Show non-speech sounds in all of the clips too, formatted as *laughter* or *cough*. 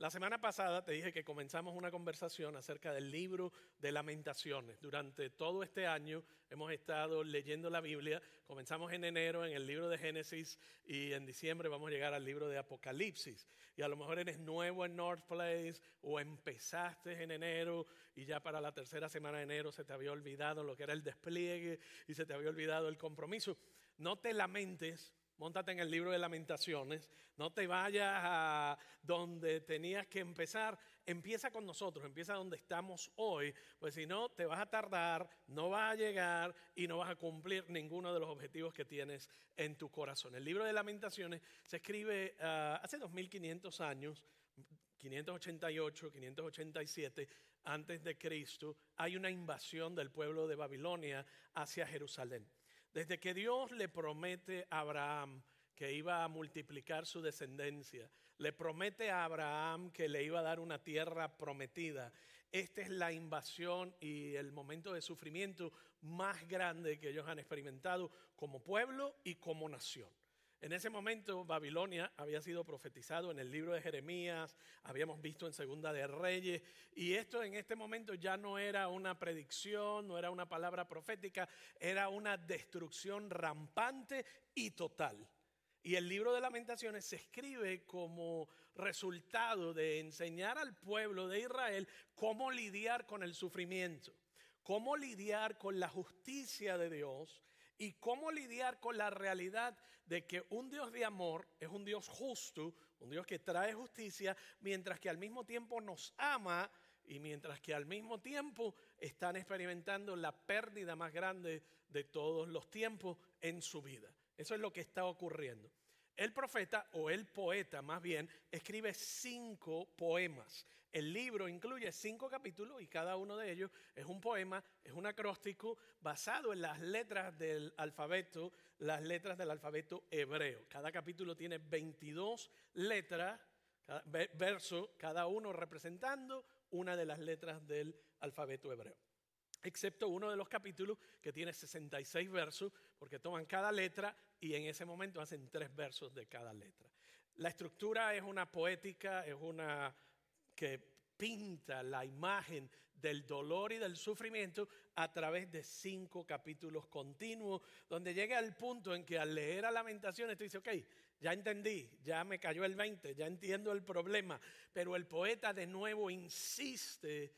La semana pasada te dije que comenzamos una conversación acerca del libro de lamentaciones. Durante todo este año hemos estado leyendo la Biblia. Comenzamos en enero en el libro de Génesis y en diciembre vamos a llegar al libro de Apocalipsis. Y a lo mejor eres nuevo en North Place o empezaste en enero y ya para la tercera semana de enero se te había olvidado lo que era el despliegue y se te había olvidado el compromiso. No te lamentes Móntate en el libro de lamentaciones, no te vayas a donde tenías que empezar, empieza con nosotros, empieza donde estamos hoy, pues si no te vas a tardar, no vas a llegar y no vas a cumplir ninguno de los objetivos que tienes en tu corazón. El libro de lamentaciones se escribe ah, hace 2500 años, 588, 587 antes de Cristo, hay una invasión del pueblo de Babilonia hacia Jerusalén. Desde que Dios le promete a Abraham que iba a multiplicar su descendencia, le promete a Abraham que le iba a dar una tierra prometida. Esta es la invasión y el momento de sufrimiento más grande que ellos han experimentado como pueblo y como nación. En ese momento Babilonia había sido profetizado en el libro de Jeremías, habíamos visto en Segunda de Reyes, y esto en este momento ya no era una predicción, no era una palabra profética, era una destrucción rampante y total. Y el libro de lamentaciones se escribe como resultado de enseñar al pueblo de Israel cómo lidiar con el sufrimiento, cómo lidiar con la justicia de Dios y cómo lidiar con la realidad de que un Dios de amor es un Dios justo, un Dios que trae justicia, mientras que al mismo tiempo nos ama y mientras que al mismo tiempo están experimentando la pérdida más grande de todos los tiempos en su vida. Eso es lo que está ocurriendo. El profeta o el poeta más bien escribe cinco poemas. El libro incluye cinco capítulos y cada uno de ellos es un poema, es un acróstico basado en las letras del alfabeto, las letras del alfabeto hebreo. Cada capítulo tiene 22 letras, verso, cada uno representando una de las letras del alfabeto hebreo excepto uno de los capítulos que tiene 66 versos, porque toman cada letra y en ese momento hacen tres versos de cada letra. La estructura es una poética, es una que pinta la imagen del dolor y del sufrimiento a través de cinco capítulos continuos, donde llega el punto en que al leer a lamentaciones tú dices, ok, ya entendí, ya me cayó el 20, ya entiendo el problema, pero el poeta de nuevo insiste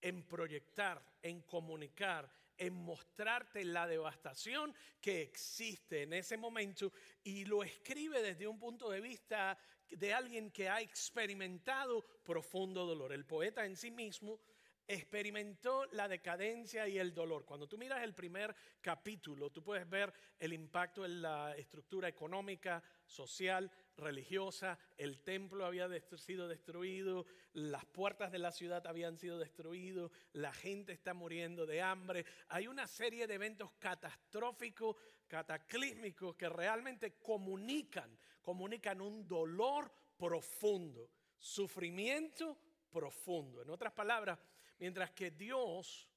en proyectar, en comunicar, en mostrarte la devastación que existe en ese momento y lo escribe desde un punto de vista de alguien que ha experimentado profundo dolor. El poeta en sí mismo experimentó la decadencia y el dolor. Cuando tú miras el primer capítulo, tú puedes ver el impacto en la estructura económica, social, religiosa. El templo había sido destruido, las puertas de la ciudad habían sido destruidas, la gente está muriendo de hambre. Hay una serie de eventos catastróficos, cataclísmicos que realmente comunican, comunican un dolor profundo, sufrimiento profundo. En otras palabras, mientras que Dios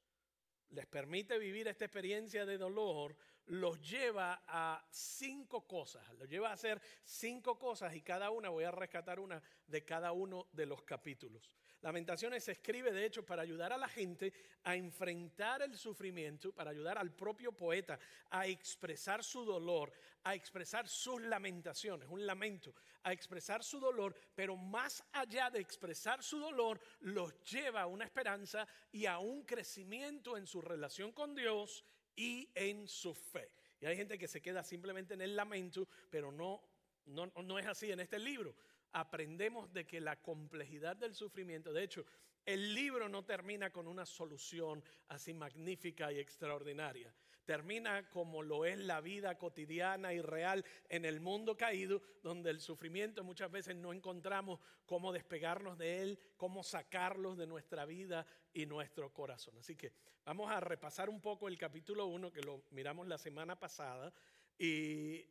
les permite vivir esta experiencia de dolor, los lleva a cinco cosas, los lleva a hacer cinco cosas y cada una, voy a rescatar una de cada uno de los capítulos. Lamentaciones se escribe de hecho para ayudar a la gente a enfrentar el sufrimiento, para ayudar al propio poeta a expresar su dolor, a expresar sus lamentaciones, un lamento, a expresar su dolor, pero más allá de expresar su dolor, los lleva a una esperanza y a un crecimiento en su relación con Dios y en su fe. Y hay gente que se queda simplemente en el lamento, pero no, no, no es así en este libro. Aprendemos de que la complejidad del sufrimiento, de hecho, el libro no termina con una solución así magnífica y extraordinaria. Termina como lo es la vida cotidiana y real en el mundo caído, donde el sufrimiento muchas veces no encontramos cómo despegarnos de él, cómo sacarlos de nuestra vida y nuestro corazón. Así que vamos a repasar un poco el capítulo 1 que lo miramos la semana pasada y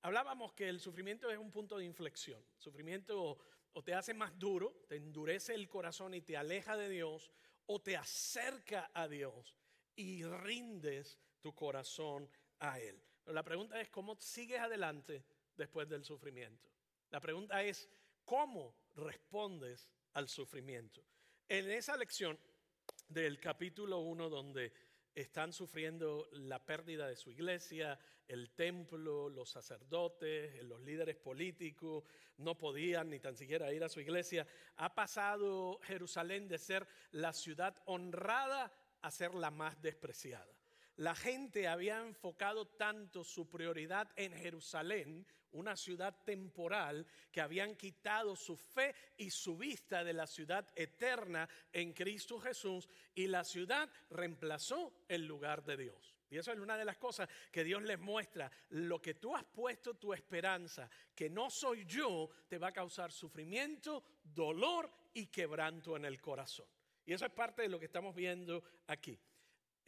Hablábamos que el sufrimiento es un punto de inflexión. Sufrimiento o te hace más duro, te endurece el corazón y te aleja de Dios, o te acerca a Dios y rindes tu corazón a Él. Pero la pregunta es, ¿cómo sigues adelante después del sufrimiento? La pregunta es, ¿cómo respondes al sufrimiento. En esa lección del capítulo 1 donde están sufriendo la pérdida de su iglesia, el templo, los sacerdotes, los líderes políticos, no podían ni tan siquiera ir a su iglesia. Ha pasado Jerusalén de ser la ciudad honrada a ser la más despreciada. La gente había enfocado tanto su prioridad en Jerusalén, una ciudad temporal, que habían quitado su fe y su vista de la ciudad eterna en Cristo Jesús y la ciudad reemplazó el lugar de Dios. Y eso es una de las cosas que Dios les muestra. Lo que tú has puesto tu esperanza, que no soy yo, te va a causar sufrimiento, dolor y quebranto en el corazón. Y eso es parte de lo que estamos viendo aquí.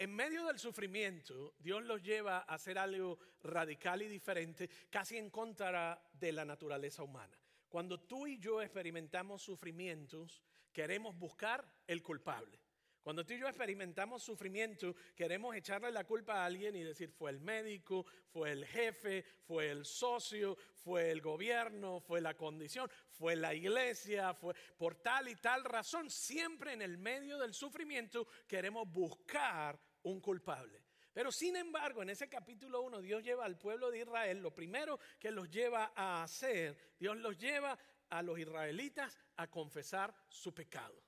En medio del sufrimiento, Dios los lleva a hacer algo radical y diferente, casi en contra de la naturaleza humana. Cuando tú y yo experimentamos sufrimientos, queremos buscar el culpable. Cuando tú y yo experimentamos sufrimiento, queremos echarle la culpa a alguien y decir, fue el médico, fue el jefe, fue el socio, fue el gobierno, fue la condición, fue la iglesia, fue por tal y tal razón. Siempre en el medio del sufrimiento queremos buscar un culpable. Pero sin embargo, en ese capítulo 1, Dios lleva al pueblo de Israel, lo primero que los lleva a hacer, Dios los lleva a los israelitas a confesar su pecado.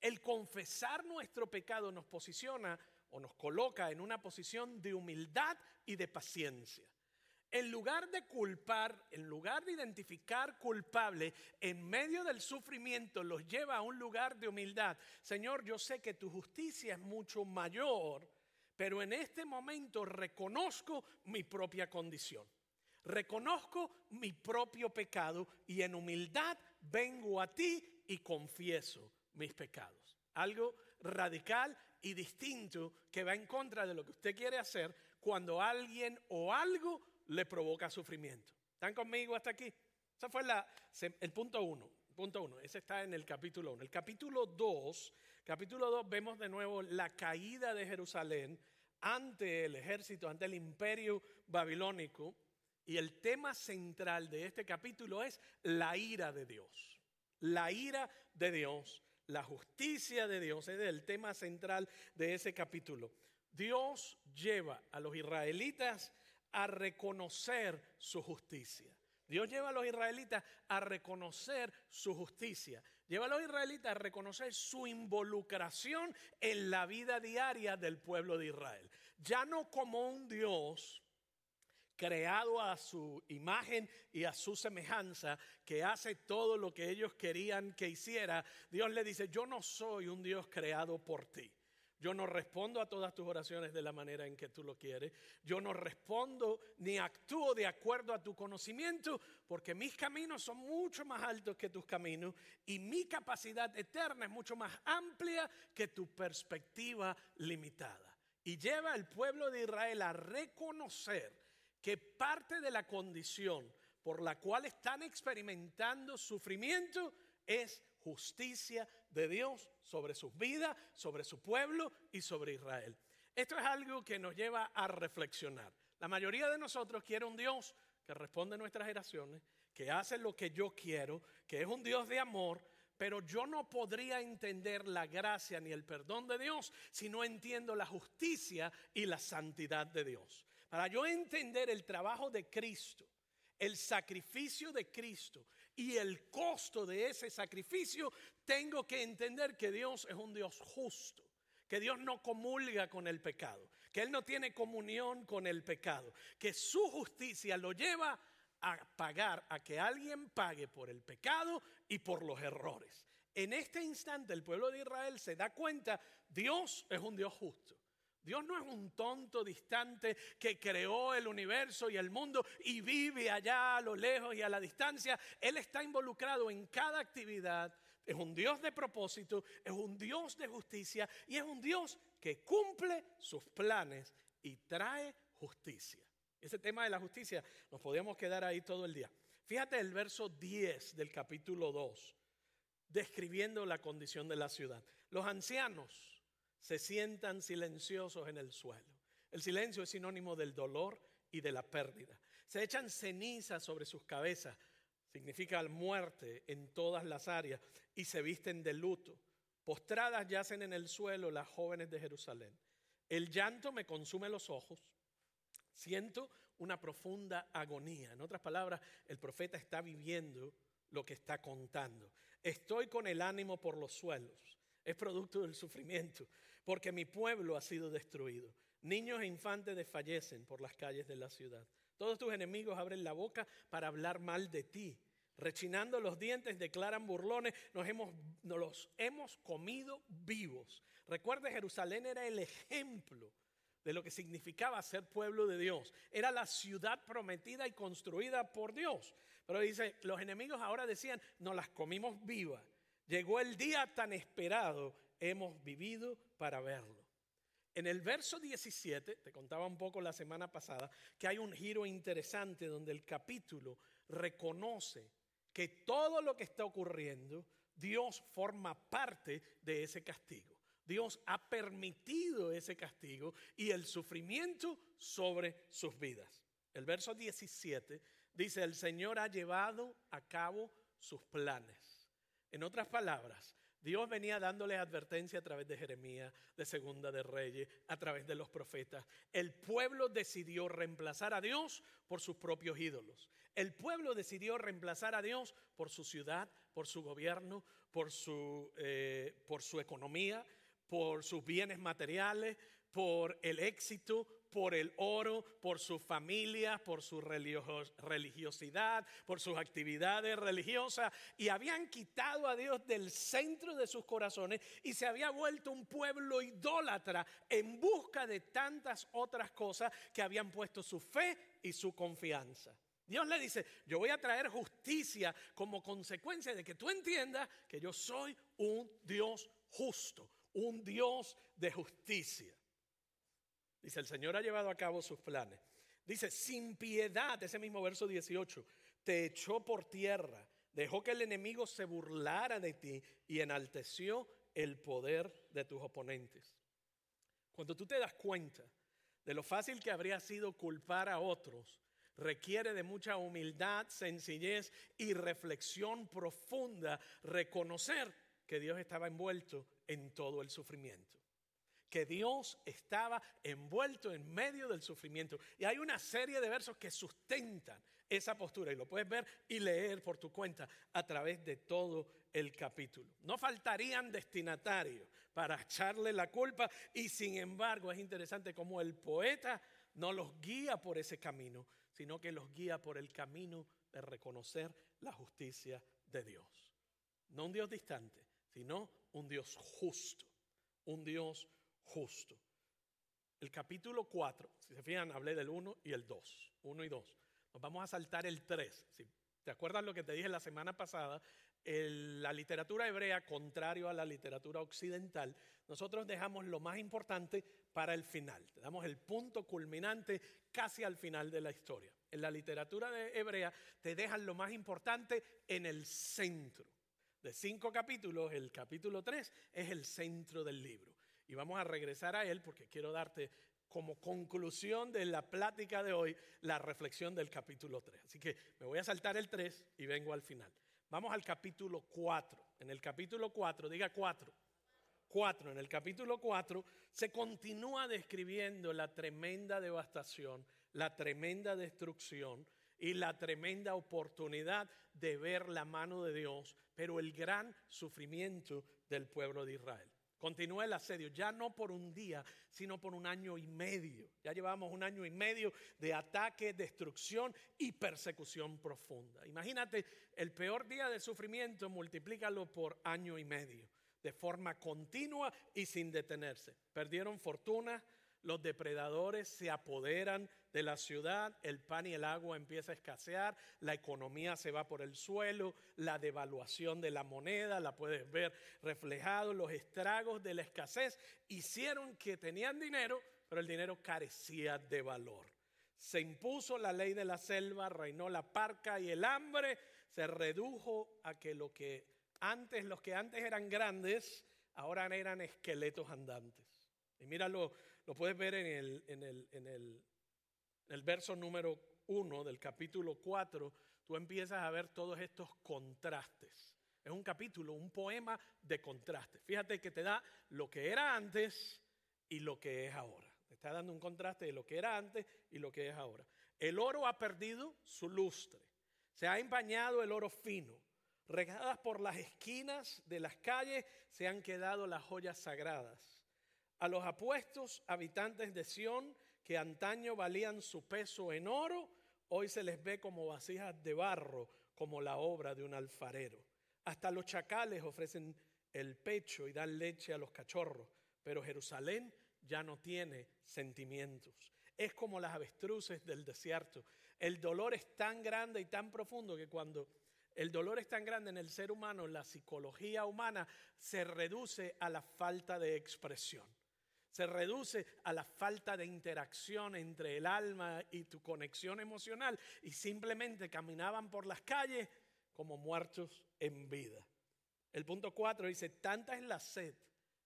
El confesar nuestro pecado nos posiciona o nos coloca en una posición de humildad y de paciencia. En lugar de culpar, en lugar de identificar culpable, en medio del sufrimiento los lleva a un lugar de humildad. Señor, yo sé que tu justicia es mucho mayor, pero en este momento reconozco mi propia condición. Reconozco mi propio pecado y en humildad vengo a ti y confieso mis pecados. Algo radical y distinto que va en contra de lo que usted quiere hacer cuando alguien o algo le provoca sufrimiento. ¿Están conmigo hasta aquí? Ese fue el punto uno. Punto uno, ese está en el capítulo uno. El capítulo dos, capítulo dos vemos de nuevo la caída de Jerusalén ante el ejército, ante el imperio babilónico. Y el tema central de este capítulo es la ira de Dios. La ira de Dios, la justicia de Dios, es el tema central de ese capítulo. Dios lleva a los israelitas a reconocer su justicia. Dios lleva a los israelitas a reconocer su justicia. Lleva a los israelitas a reconocer su involucración en la vida diaria del pueblo de Israel. Ya no como un Dios creado a su imagen y a su semejanza, que hace todo lo que ellos querían que hiciera, Dios le dice, yo no soy un Dios creado por ti. Yo no respondo a todas tus oraciones de la manera en que tú lo quieres. Yo no respondo ni actúo de acuerdo a tu conocimiento, porque mis caminos son mucho más altos que tus caminos y mi capacidad eterna es mucho más amplia que tu perspectiva limitada. Y lleva al pueblo de Israel a reconocer que parte de la condición por la cual están experimentando sufrimiento es justicia de Dios sobre sus vidas, sobre su pueblo y sobre Israel. Esto es algo que nos lleva a reflexionar. La mayoría de nosotros quiere un Dios que responde a nuestras oraciones, que hace lo que yo quiero, que es un Dios de amor, pero yo no podría entender la gracia ni el perdón de Dios si no entiendo la justicia y la santidad de Dios. Para yo entender el trabajo de Cristo, el sacrificio de Cristo y el costo de ese sacrificio, tengo que entender que Dios es un Dios justo, que Dios no comulga con el pecado, que Él no tiene comunión con el pecado, que su justicia lo lleva a pagar, a que alguien pague por el pecado y por los errores. En este instante el pueblo de Israel se da cuenta, Dios es un Dios justo. Dios no es un tonto distante que creó el universo y el mundo y vive allá a lo lejos y a la distancia. Él está involucrado en cada actividad. Es un Dios de propósito, es un Dios de justicia y es un Dios que cumple sus planes y trae justicia. Ese tema de la justicia nos podríamos quedar ahí todo el día. Fíjate el verso 10 del capítulo 2, describiendo la condición de la ciudad. Los ancianos se sientan silenciosos en el suelo. El silencio es sinónimo del dolor y de la pérdida. Se echan cenizas sobre sus cabezas significa muerte en todas las áreas, y se visten de luto. Postradas yacen en el suelo las jóvenes de Jerusalén. El llanto me consume los ojos. Siento una profunda agonía. En otras palabras, el profeta está viviendo lo que está contando. Estoy con el ánimo por los suelos. Es producto del sufrimiento, porque mi pueblo ha sido destruido. Niños e infantes desfallecen por las calles de la ciudad. Todos tus enemigos abren la boca para hablar mal de ti. Rechinando los dientes, declaran burlones, nos, hemos, los hemos comido vivos. Recuerde, Jerusalén era el ejemplo de lo que significaba ser pueblo de Dios. Era la ciudad prometida y construida por Dios. Pero dice, los enemigos ahora decían, nos las comimos vivas. Llegó el día tan esperado, hemos vivido para verlo. En el verso 17, te contaba un poco la semana pasada, que hay un giro interesante donde el capítulo reconoce que todo lo que está ocurriendo, Dios forma parte de ese castigo. Dios ha permitido ese castigo y el sufrimiento sobre sus vidas. El verso 17 dice, el Señor ha llevado a cabo sus planes. En otras palabras, Dios venía dándole advertencia a través de Jeremías, de Segunda de Reyes, a través de los profetas. El pueblo decidió reemplazar a Dios por sus propios ídolos. El pueblo decidió reemplazar a Dios por su ciudad, por su gobierno, por su, eh, por su economía, por sus bienes materiales, por el éxito, por el oro, por su familia, por su religiosidad, por sus actividades religiosas, y habían quitado a Dios del centro de sus corazones y se había vuelto un pueblo idólatra en busca de tantas otras cosas que habían puesto su fe y su confianza. Dios le dice, yo voy a traer justicia como consecuencia de que tú entiendas que yo soy un Dios justo, un Dios de justicia. Dice, el Señor ha llevado a cabo sus planes. Dice, sin piedad, ese mismo verso 18, te echó por tierra, dejó que el enemigo se burlara de ti y enalteció el poder de tus oponentes. Cuando tú te das cuenta de lo fácil que habría sido culpar a otros, requiere de mucha humildad, sencillez y reflexión profunda reconocer que Dios estaba envuelto en todo el sufrimiento que Dios estaba envuelto en medio del sufrimiento. Y hay una serie de versos que sustentan esa postura y lo puedes ver y leer por tu cuenta a través de todo el capítulo. No faltarían destinatarios para echarle la culpa y sin embargo es interesante cómo el poeta no los guía por ese camino, sino que los guía por el camino de reconocer la justicia de Dios. No un Dios distante, sino un Dios justo, un Dios justo. El capítulo 4, si se fijan, hablé del 1 y el 2, 1 y 2. Nos vamos a saltar el 3. Si te acuerdas lo que te dije la semana pasada, la literatura hebrea, contrario a la literatura occidental, nosotros dejamos lo más importante para el final. Te damos el punto culminante casi al final de la historia. En la literatura de hebrea te dejan lo más importante en el centro. De cinco capítulos, el capítulo 3 es el centro del libro. Y vamos a regresar a él porque quiero darte como conclusión de la plática de hoy la reflexión del capítulo 3. Así que me voy a saltar el 3 y vengo al final. Vamos al capítulo 4. En el capítulo 4, diga 4. 4. En el capítulo 4 se continúa describiendo la tremenda devastación, la tremenda destrucción y la tremenda oportunidad de ver la mano de Dios, pero el gran sufrimiento del pueblo de Israel. Continúa el asedio, ya no por un día, sino por un año y medio. Ya llevamos un año y medio de ataque, destrucción y persecución profunda. Imagínate, el peor día de sufrimiento, multiplícalo por año y medio, de forma continua y sin detenerse. Perdieron fortuna, los depredadores se apoderan de la ciudad, el pan y el agua empieza a escasear, la economía se va por el suelo, la devaluación de la moneda, la puedes ver reflejado, los estragos de la escasez hicieron que tenían dinero, pero el dinero carecía de valor. Se impuso la ley de la selva, reinó la parca y el hambre se redujo a que lo que antes, los que antes eran grandes, ahora eran esqueletos andantes. Y míralo lo puedes ver en el, en el, en el, el verso número 1 del capítulo 4, tú empiezas a ver todos estos contrastes. Es un capítulo, un poema de contrastes. Fíjate que te da lo que era antes y lo que es ahora. Te está dando un contraste de lo que era antes y lo que es ahora. El oro ha perdido su lustre. Se ha empañado el oro fino. Regadas por las esquinas de las calles se han quedado las joyas sagradas. A los apuestos habitantes de Sión, que antaño valían su peso en oro, hoy se les ve como vasijas de barro, como la obra de un alfarero. Hasta los chacales ofrecen el pecho y dan leche a los cachorros, pero Jerusalén ya no tiene sentimientos. Es como las avestruces del desierto. El dolor es tan grande y tan profundo que cuando el dolor es tan grande en el ser humano, la psicología humana se reduce a la falta de expresión. Se reduce a la falta de interacción entre el alma y tu conexión emocional y simplemente caminaban por las calles como muertos en vida. El punto cuatro dice, tanta es la sed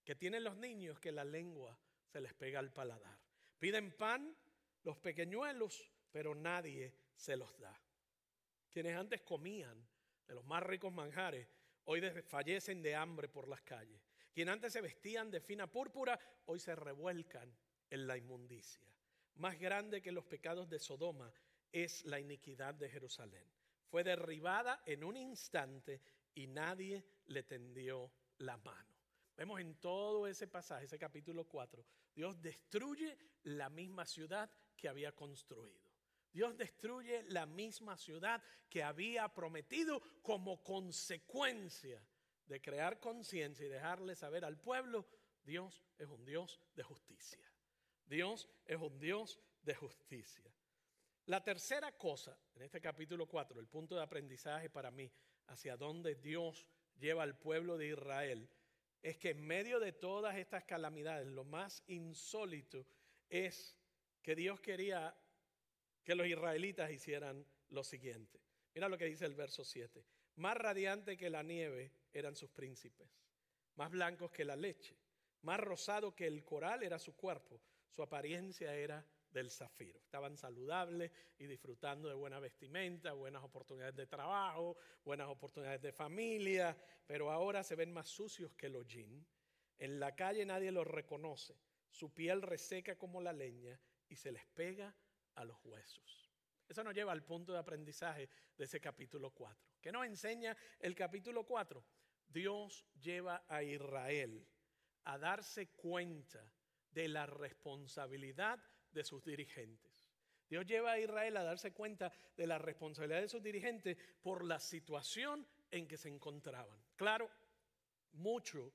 que tienen los niños que la lengua se les pega al paladar. Piden pan los pequeñuelos, pero nadie se los da. Quienes antes comían de los más ricos manjares, hoy fallecen de hambre por las calles. Quienes antes se vestían de fina púrpura, hoy se revuelcan en la inmundicia. Más grande que los pecados de Sodoma es la iniquidad de Jerusalén. Fue derribada en un instante y nadie le tendió la mano. Vemos en todo ese pasaje, ese capítulo 4, Dios destruye la misma ciudad que había construido. Dios destruye la misma ciudad que había prometido como consecuencia de crear conciencia y dejarle saber al pueblo, Dios es un Dios de justicia. Dios es un Dios de justicia. La tercera cosa, en este capítulo 4, el punto de aprendizaje para mí, hacia dónde Dios lleva al pueblo de Israel, es que en medio de todas estas calamidades, lo más insólito es que Dios quería que los israelitas hicieran lo siguiente. Mira lo que dice el verso 7. Más radiante que la nieve eran sus príncipes, más blancos que la leche, más rosado que el coral era su cuerpo, su apariencia era del zafiro. Estaban saludables y disfrutando de buena vestimenta, buenas oportunidades de trabajo, buenas oportunidades de familia, pero ahora se ven más sucios que los jeans. En la calle nadie los reconoce. Su piel reseca como la leña y se les pega a los huesos. Eso nos lleva al punto de aprendizaje de ese capítulo 4. ¿Qué nos enseña el capítulo 4? Dios lleva a Israel a darse cuenta de la responsabilidad de sus dirigentes. Dios lleva a Israel a darse cuenta de la responsabilidad de sus dirigentes por la situación en que se encontraban. Claro, mucho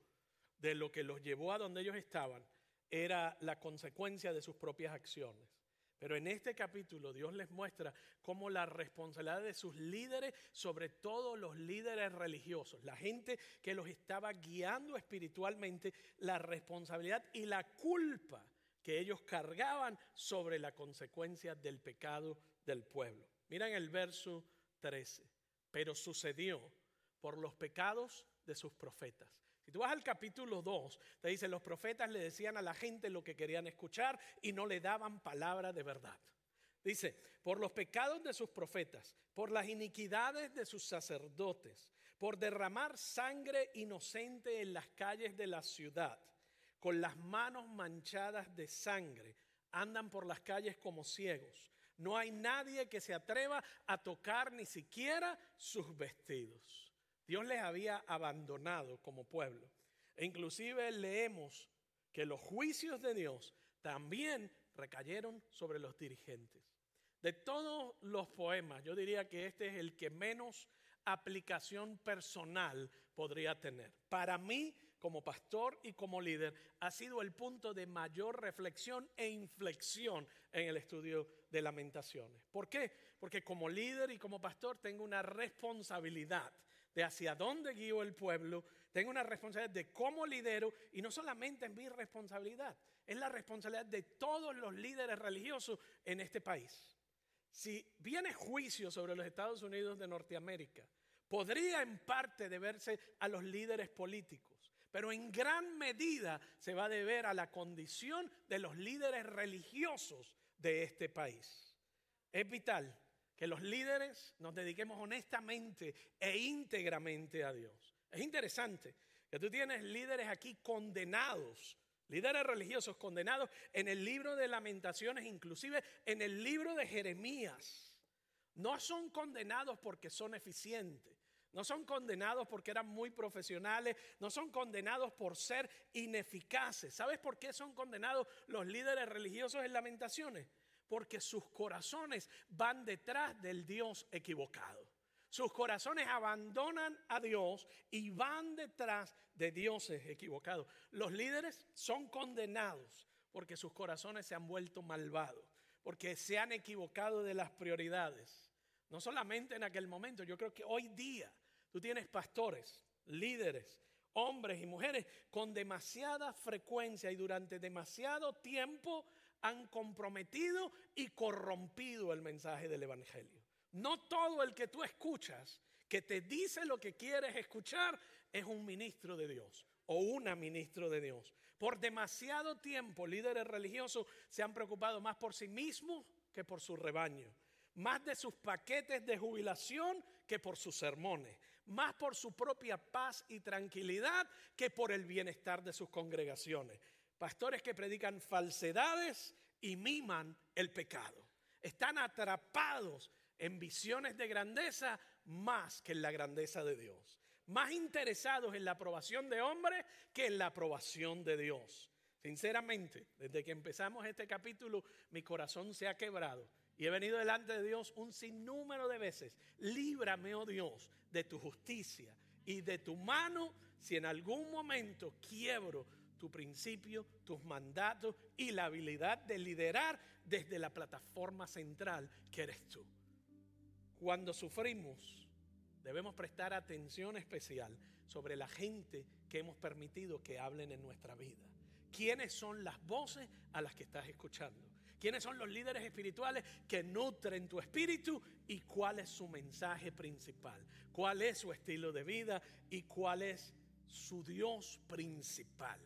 de lo que los llevó a donde ellos estaban era la consecuencia de sus propias acciones. Pero en este capítulo Dios les muestra cómo la responsabilidad de sus líderes, sobre todo los líderes religiosos, la gente que los estaba guiando espiritualmente, la responsabilidad y la culpa que ellos cargaban sobre la consecuencia del pecado del pueblo. Miren el verso 13. Pero sucedió por los pecados de sus profetas. Si tú vas al capítulo 2, te dice, los profetas le decían a la gente lo que querían escuchar y no le daban palabra de verdad. Dice, por los pecados de sus profetas, por las iniquidades de sus sacerdotes, por derramar sangre inocente en las calles de la ciudad con las manos manchadas de sangre, andan por las calles como ciegos. No hay nadie que se atreva a tocar ni siquiera sus vestidos. Dios les había abandonado como pueblo. E inclusive leemos que los juicios de Dios también recayeron sobre los dirigentes. De todos los poemas, yo diría que este es el que menos aplicación personal podría tener. Para mí, como pastor y como líder, ha sido el punto de mayor reflexión e inflexión en el estudio de lamentaciones. ¿Por qué? Porque como líder y como pastor tengo una responsabilidad de hacia dónde guío el pueblo, tengo una responsabilidad de cómo lidero y no solamente es mi responsabilidad, es la responsabilidad de todos los líderes religiosos en este país. Si viene juicio sobre los Estados Unidos de Norteamérica, podría en parte deberse a los líderes políticos pero en gran medida se va a deber a la condición de los líderes religiosos de este país. Es vital que los líderes nos dediquemos honestamente e íntegramente a Dios. Es interesante que tú tienes líderes aquí condenados, líderes religiosos condenados en el libro de lamentaciones, inclusive en el libro de Jeremías. No son condenados porque son eficientes. No son condenados porque eran muy profesionales, no son condenados por ser ineficaces. ¿Sabes por qué son condenados los líderes religiosos en lamentaciones? Porque sus corazones van detrás del Dios equivocado. Sus corazones abandonan a Dios y van detrás de dioses equivocados. Los líderes son condenados porque sus corazones se han vuelto malvados, porque se han equivocado de las prioridades. No solamente en aquel momento, yo creo que hoy día tú tienes pastores, líderes, hombres y mujeres con demasiada frecuencia y durante demasiado tiempo han comprometido y corrompido el mensaje del Evangelio. No todo el que tú escuchas, que te dice lo que quieres escuchar, es un ministro de Dios o una ministro de Dios. Por demasiado tiempo líderes religiosos se han preocupado más por sí mismos que por su rebaño más de sus paquetes de jubilación que por sus sermones, más por su propia paz y tranquilidad que por el bienestar de sus congregaciones. Pastores que predican falsedades y miman el pecado. Están atrapados en visiones de grandeza más que en la grandeza de Dios. Más interesados en la aprobación de hombres que en la aprobación de Dios. Sinceramente, desde que empezamos este capítulo, mi corazón se ha quebrado y he venido delante de Dios un sinnúmero de veces. Líbrame, oh Dios, de tu justicia y de tu mano si en algún momento quiebro tu principio, tus mandatos y la habilidad de liderar desde la plataforma central que eres tú. Cuando sufrimos, debemos prestar atención especial sobre la gente que hemos permitido que hablen en nuestra vida. ¿Quiénes son las voces a las que estás escuchando? quiénes son los líderes espirituales que nutren tu espíritu y cuál es su mensaje principal, cuál es su estilo de vida y cuál es su Dios principal.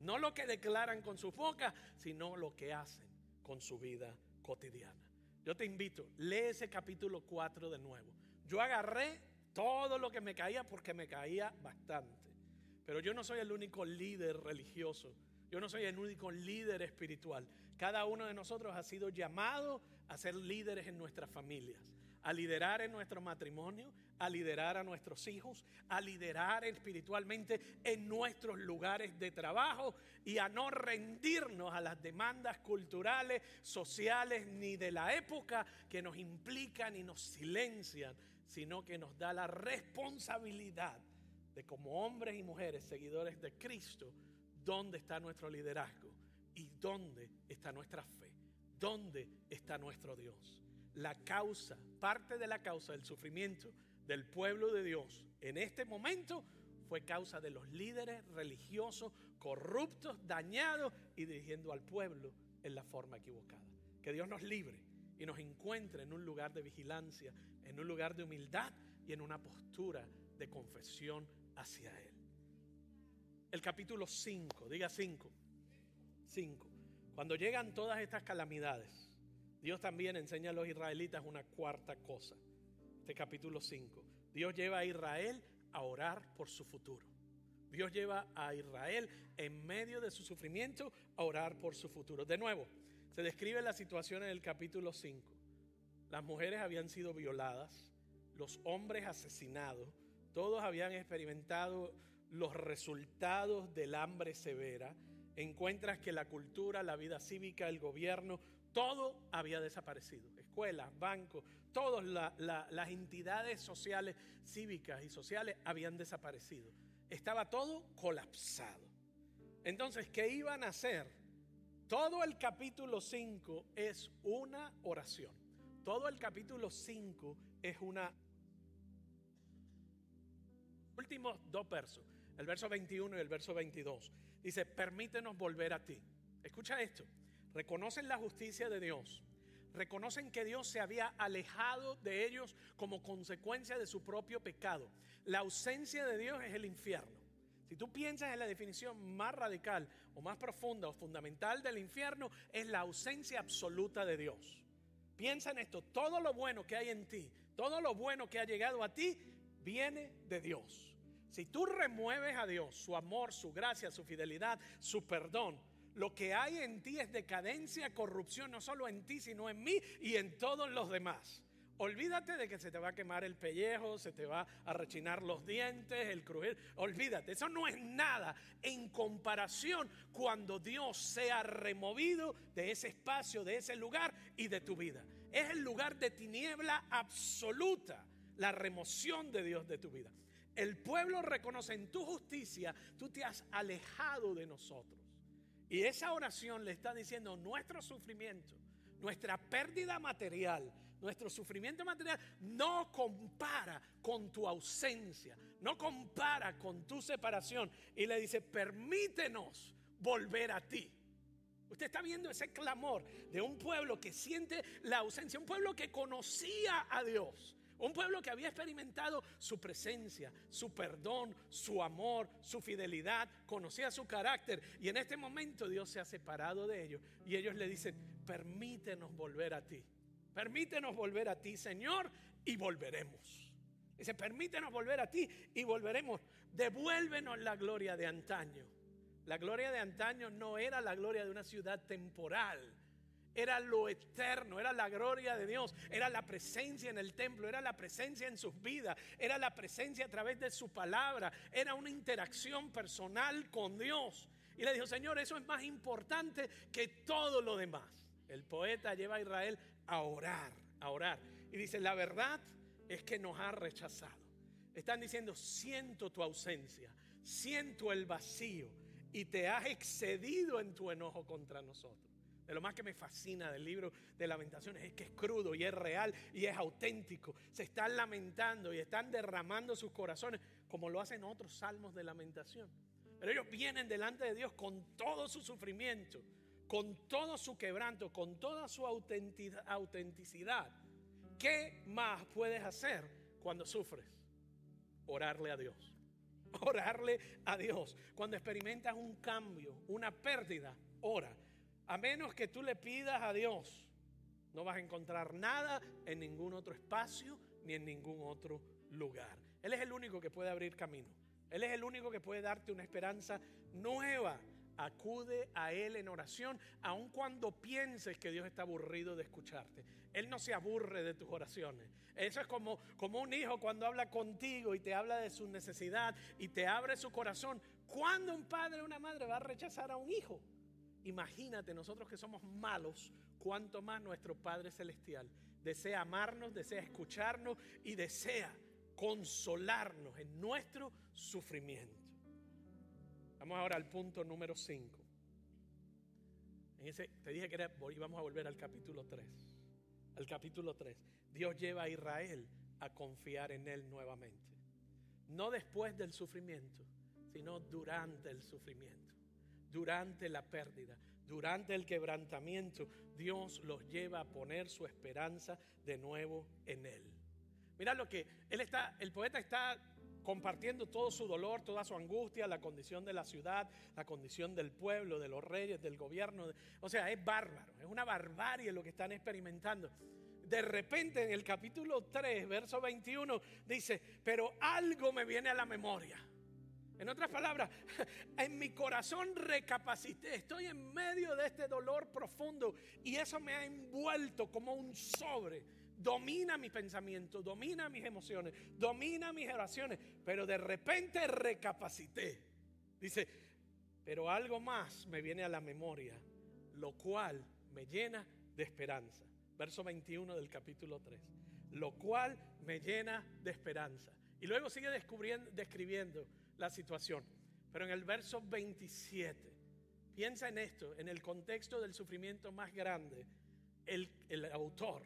No lo que declaran con sus bocas, sino lo que hacen con su vida cotidiana. Yo te invito, lee ese capítulo 4 de nuevo. Yo agarré todo lo que me caía porque me caía bastante. Pero yo no soy el único líder religioso. Yo no soy el único líder espiritual. Cada uno de nosotros ha sido llamado a ser líderes en nuestras familias, a liderar en nuestro matrimonio, a liderar a nuestros hijos, a liderar espiritualmente en nuestros lugares de trabajo y a no rendirnos a las demandas culturales, sociales ni de la época que nos implican y nos silencian, sino que nos da la responsabilidad de como hombres y mujeres seguidores de Cristo, dónde está nuestro liderazgo ¿Y dónde está nuestra fe? ¿Dónde está nuestro Dios? La causa, parte de la causa del sufrimiento del pueblo de Dios en este momento fue causa de los líderes religiosos corruptos, dañados y dirigiendo al pueblo en la forma equivocada. Que Dios nos libre y nos encuentre en un lugar de vigilancia, en un lugar de humildad y en una postura de confesión hacia Él. El capítulo 5, diga 5. 5. Cuando llegan todas estas calamidades, Dios también enseña a los israelitas una cuarta cosa. Este capítulo 5. Dios lleva a Israel a orar por su futuro. Dios lleva a Israel en medio de su sufrimiento a orar por su futuro. De nuevo, se describe la situación en el capítulo 5. Las mujeres habían sido violadas, los hombres asesinados, todos habían experimentado los resultados del hambre severa, encuentras que la cultura, la vida cívica, el gobierno, todo había desaparecido. Escuelas, bancos, todas las entidades sociales, cívicas y sociales habían desaparecido. Estaba todo colapsado. Entonces, ¿qué iban a hacer? Todo el capítulo 5 es una oración. Todo el capítulo 5 es una... Últimos dos versos, el verso 21 y el verso 22. Dice, permítenos volver a ti. Escucha esto. Reconocen la justicia de Dios. Reconocen que Dios se había alejado de ellos como consecuencia de su propio pecado. La ausencia de Dios es el infierno. Si tú piensas en la definición más radical o más profunda o fundamental del infierno, es la ausencia absoluta de Dios. Piensa en esto, todo lo bueno que hay en ti, todo lo bueno que ha llegado a ti, viene de Dios. Si tú remueves a Dios, su amor, su gracia, su fidelidad, su perdón, lo que hay en ti es decadencia, corrupción, no solo en ti, sino en mí y en todos los demás. Olvídate de que se te va a quemar el pellejo, se te va a rechinar los dientes, el crujir. Olvídate, eso no es nada en comparación cuando Dios sea removido de ese espacio, de ese lugar y de tu vida. Es el lugar de tiniebla absoluta, la remoción de Dios de tu vida. El pueblo reconoce en tu justicia, tú te has alejado de nosotros. Y esa oración le está diciendo nuestro sufrimiento, nuestra pérdida material, nuestro sufrimiento material no compara con tu ausencia, no compara con tu separación. Y le dice, permítenos volver a ti. Usted está viendo ese clamor de un pueblo que siente la ausencia, un pueblo que conocía a Dios, un pueblo que había experimentado su presencia, su perdón, su amor, su fidelidad, conocía su carácter. Y en este momento Dios se ha separado de ellos. Y ellos le dicen, permítenos volver a ti. Permítenos volver a ti, Señor, y volveremos. Dice, permítenos volver a ti y volveremos. Devuélvenos la gloria de antaño. La gloria de antaño no era la gloria de una ciudad temporal era lo eterno, era la gloria de Dios, era la presencia en el templo, era la presencia en sus vidas, era la presencia a través de su palabra, era una interacción personal con Dios. Y le dijo, Señor, eso es más importante que todo lo demás. El poeta lleva a Israel a orar, a orar. Y dice, la verdad es que nos ha rechazado. Están diciendo, siento tu ausencia, siento el vacío y te has excedido en tu enojo contra nosotros. De lo más que me fascina del libro de lamentaciones es que es crudo y es real y es auténtico. Se están lamentando y están derramando sus corazones como lo hacen otros salmos de lamentación. Pero ellos vienen delante de Dios con todo su sufrimiento, con todo su quebranto, con toda su autenticidad. ¿Qué más puedes hacer cuando sufres? Orarle a Dios. *laughs* Orarle a Dios. Cuando experimentas un cambio, una pérdida, ora. A menos que tú le pidas a Dios, no vas a encontrar nada en ningún otro espacio ni en ningún otro lugar. Él es el único que puede abrir camino. Él es el único que puede darte una esperanza nueva. Acude a Él en oración, aun cuando pienses que Dios está aburrido de escucharte. Él no se aburre de tus oraciones. Eso es como, como un hijo cuando habla contigo y te habla de su necesidad y te abre su corazón. ¿Cuándo un padre o una madre va a rechazar a un hijo? Imagínate nosotros que somos malos, cuanto más nuestro Padre Celestial desea amarnos, desea escucharnos y desea consolarnos en nuestro sufrimiento. Vamos ahora al punto número 5. te dije que íbamos a volver al capítulo 3. Al capítulo 3. Dios lleva a Israel a confiar en Él nuevamente. No después del sufrimiento, sino durante el sufrimiento durante la pérdida, durante el quebrantamiento, Dios los lleva a poner su esperanza de nuevo en Él. Mira lo que él está, el poeta está compartiendo todo su dolor, toda su angustia, la condición de la ciudad, la condición del pueblo, de los reyes, del gobierno. O sea, es bárbaro, es una barbarie lo que están experimentando. De repente en el capítulo 3, verso 21, dice, pero algo me viene a la memoria. En otras palabras, *laughs* en mi corazón recapacité, estoy en medio de este dolor profundo y eso me ha envuelto como un sobre. Domina mi pensamiento, domina mis emociones, domina mis oraciones, pero de repente recapacité. Dice, pero algo más me viene a la memoria, lo cual me llena de esperanza. Verso 21 del capítulo 3. Lo cual me llena de esperanza. Y luego sigue descubriendo, describiendo la situación. Pero en el verso 27, piensa en esto, en el contexto del sufrimiento más grande, el, autor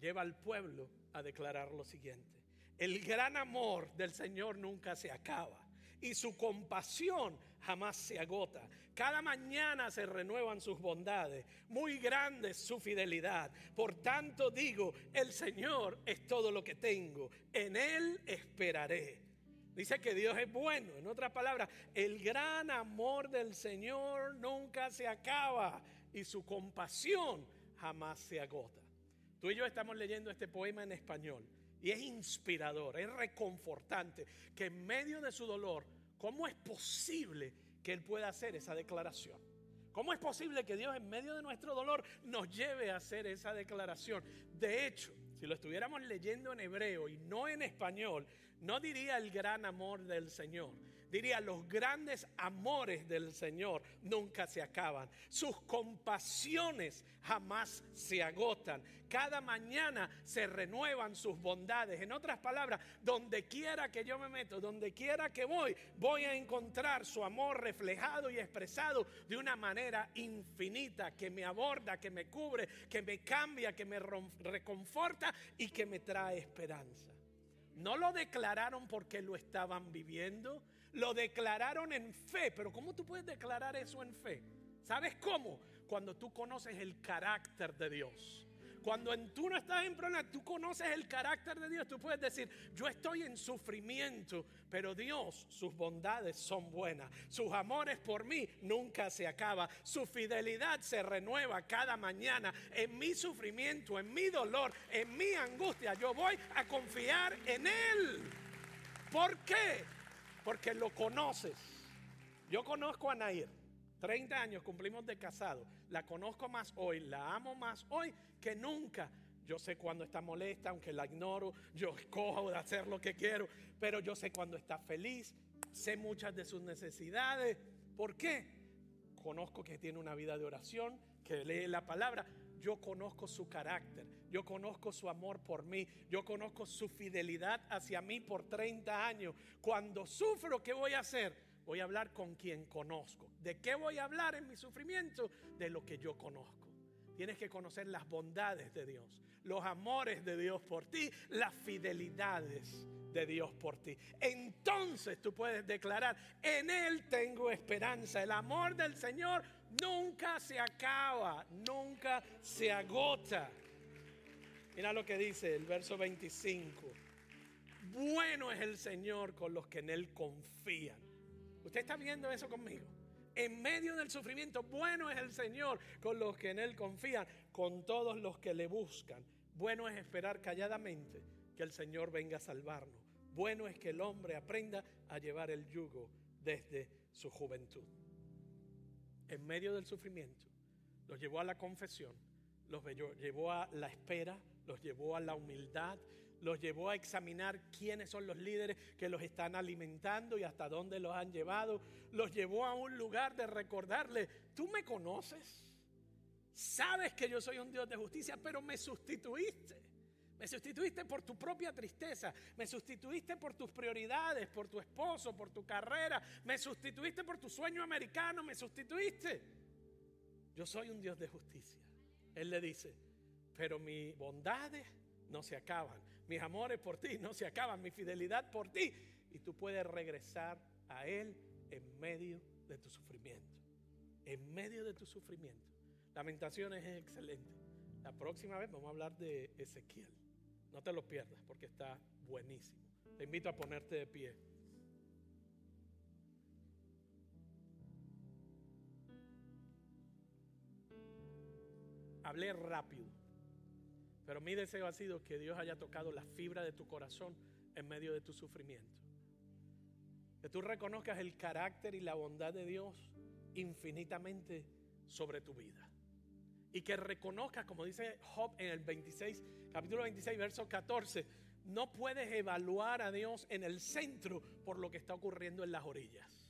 lleva al pueblo a declarar lo siguiente. El gran amor del Señor nunca se acaba y su compasión jamás se agota. Cada mañana se renuevan sus bondades, muy grande es su fidelidad. Por tanto digo, el Señor es todo lo que tengo, en Él esperaré. Dice que Dios es bueno. En otras palabras, el gran amor del Señor nunca se acaba y su compasión jamás se agota. Tú y yo estamos leyendo este poema en español y es inspirador, es reconfortante que en medio de su dolor, ¿cómo es posible que él pueda hacer esa declaración? ¿Cómo es posible que Dios en medio de nuestro dolor nos lleve a hacer esa declaración? De hecho, si lo estuviéramos leyendo en hebreo y no en español, no diría el gran amor del Señor. Diría, los grandes amores del Señor nunca se acaban. Sus compasiones jamás se agotan. Cada mañana se renuevan sus bondades. En otras palabras, donde quiera que yo me meto, donde quiera que voy, voy a encontrar su amor reflejado y expresado de una manera infinita que me aborda, que me cubre, que me cambia, que me reconforta y que me trae esperanza. No lo declararon porque lo estaban viviendo, lo declararon en fe. Pero ¿cómo tú puedes declarar eso en fe? ¿Sabes cómo? Cuando tú conoces el carácter de Dios. Cuando en, tú no estás en problema, tú conoces el carácter de Dios. Tú puedes decir, yo estoy en sufrimiento, pero Dios, sus bondades son buenas. Sus amores por mí nunca se acaba. Su fidelidad se renueva cada mañana. En mi sufrimiento, en mi dolor, en mi angustia, yo voy a confiar en Él. ¿Por qué? Porque lo conoces. Yo conozco a Nair, 30 años cumplimos de casado, la conozco más hoy, la amo más hoy que nunca. Yo sé cuando está molesta, aunque la ignoro, yo escojo de hacer lo que quiero, pero yo sé cuando está feliz, sé muchas de sus necesidades. ¿Por qué? Conozco que tiene una vida de oración, que lee la palabra, yo conozco su carácter, yo conozco su amor por mí, yo conozco su fidelidad hacia mí por 30 años. Cuando sufro, ¿qué voy a hacer? Voy a hablar con quien conozco. ¿De qué voy a hablar en mi sufrimiento? De lo que yo conozco. Tienes que conocer las bondades de Dios, los amores de Dios por ti, las fidelidades de Dios por ti. Entonces tú puedes declarar, en Él tengo esperanza. El amor del Señor nunca se acaba, nunca se agota. Mira lo que dice el verso 25. Bueno es el Señor con los que en Él confían. ¿Usted está viendo eso conmigo? En medio del sufrimiento, bueno es el Señor con los que en Él confían, con todos los que le buscan. Bueno es esperar calladamente que el Señor venga a salvarnos. Bueno es que el hombre aprenda a llevar el yugo desde su juventud en medio del sufrimiento, los llevó a la confesión, los llevó a la espera, los llevó a la humildad, los llevó a examinar quiénes son los líderes que los están alimentando y hasta dónde los han llevado, los llevó a un lugar de recordarle, tú me conoces, sabes que yo soy un Dios de justicia, pero me sustituiste. Me sustituiste por tu propia tristeza. Me sustituiste por tus prioridades, por tu esposo, por tu carrera. Me sustituiste por tu sueño americano. Me sustituiste. Yo soy un Dios de justicia. Él le dice, pero mis bondades no se acaban. Mis amores por ti no se acaban. Mi fidelidad por ti. Y tú puedes regresar a Él en medio de tu sufrimiento. En medio de tu sufrimiento. Lamentaciones es excelente. La próxima vez vamos a hablar de Ezequiel. No te lo pierdas porque está buenísimo. Te invito a ponerte de pie. Hablé rápido, pero mi deseo ha sido que Dios haya tocado la fibra de tu corazón en medio de tu sufrimiento. Que tú reconozcas el carácter y la bondad de Dios infinitamente sobre tu vida y que reconozcas, como dice Job en el 26, capítulo 26, verso 14, no puedes evaluar a Dios en el centro por lo que está ocurriendo en las orillas.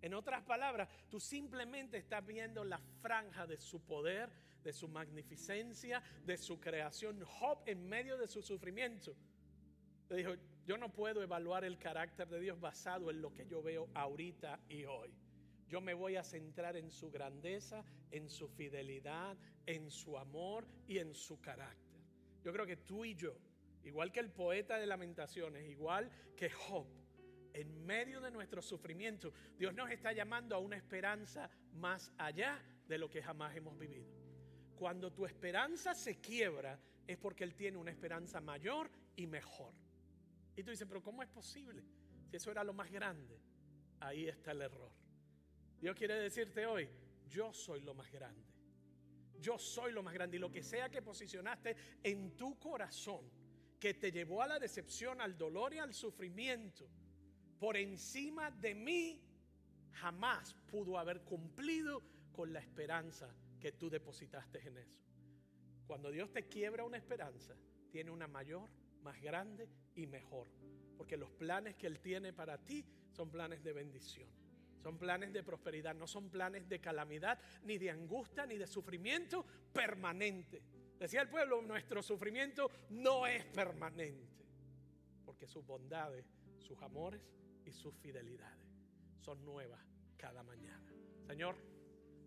En otras palabras, tú simplemente estás viendo la franja de su poder, de su magnificencia, de su creación. Job en medio de su sufrimiento le dijo, yo no puedo evaluar el carácter de Dios basado en lo que yo veo ahorita y hoy. Yo me voy a centrar en su grandeza, en su fidelidad, en su amor y en su carácter. Yo creo que tú y yo, igual que el poeta de lamentaciones, igual que Job, en medio de nuestro sufrimiento, Dios nos está llamando a una esperanza más allá de lo que jamás hemos vivido. Cuando tu esperanza se quiebra es porque Él tiene una esperanza mayor y mejor. Y tú dices, pero ¿cómo es posible? Si eso era lo más grande, ahí está el error. Dios quiere decirte hoy, yo soy lo más grande. Yo soy lo más grande. Y lo que sea que posicionaste en tu corazón, que te llevó a la decepción, al dolor y al sufrimiento, por encima de mí, jamás pudo haber cumplido con la esperanza que tú depositaste en eso. Cuando Dios te quiebra una esperanza, tiene una mayor, más grande y mejor. Porque los planes que Él tiene para ti son planes de bendición. Son planes de prosperidad, no son planes de calamidad, ni de angustia, ni de sufrimiento permanente. Decía el pueblo, nuestro sufrimiento no es permanente, porque sus bondades, sus amores y sus fidelidades son nuevas cada mañana. Señor,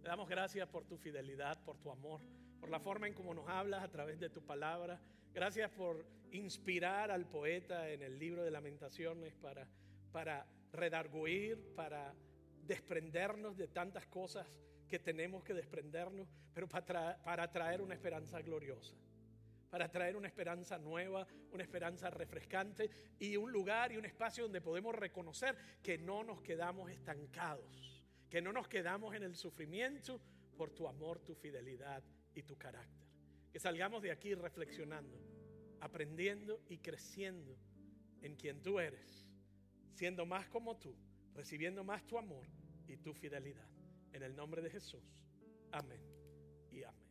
te damos gracias por tu fidelidad, por tu amor, por la forma en cómo nos hablas a través de tu palabra. Gracias por inspirar al poeta en el libro de lamentaciones para, para redarguir, para desprendernos de tantas cosas que tenemos que desprendernos, pero para, para traer una esperanza gloriosa, para traer una esperanza nueva, una esperanza refrescante y un lugar y un espacio donde podemos reconocer que no nos quedamos estancados, que no nos quedamos en el sufrimiento por tu amor, tu fidelidad y tu carácter. Que salgamos de aquí reflexionando, aprendiendo y creciendo en quien tú eres, siendo más como tú, recibiendo más tu amor y tu fidelidad. En el nombre de Jesús. Amén y amén.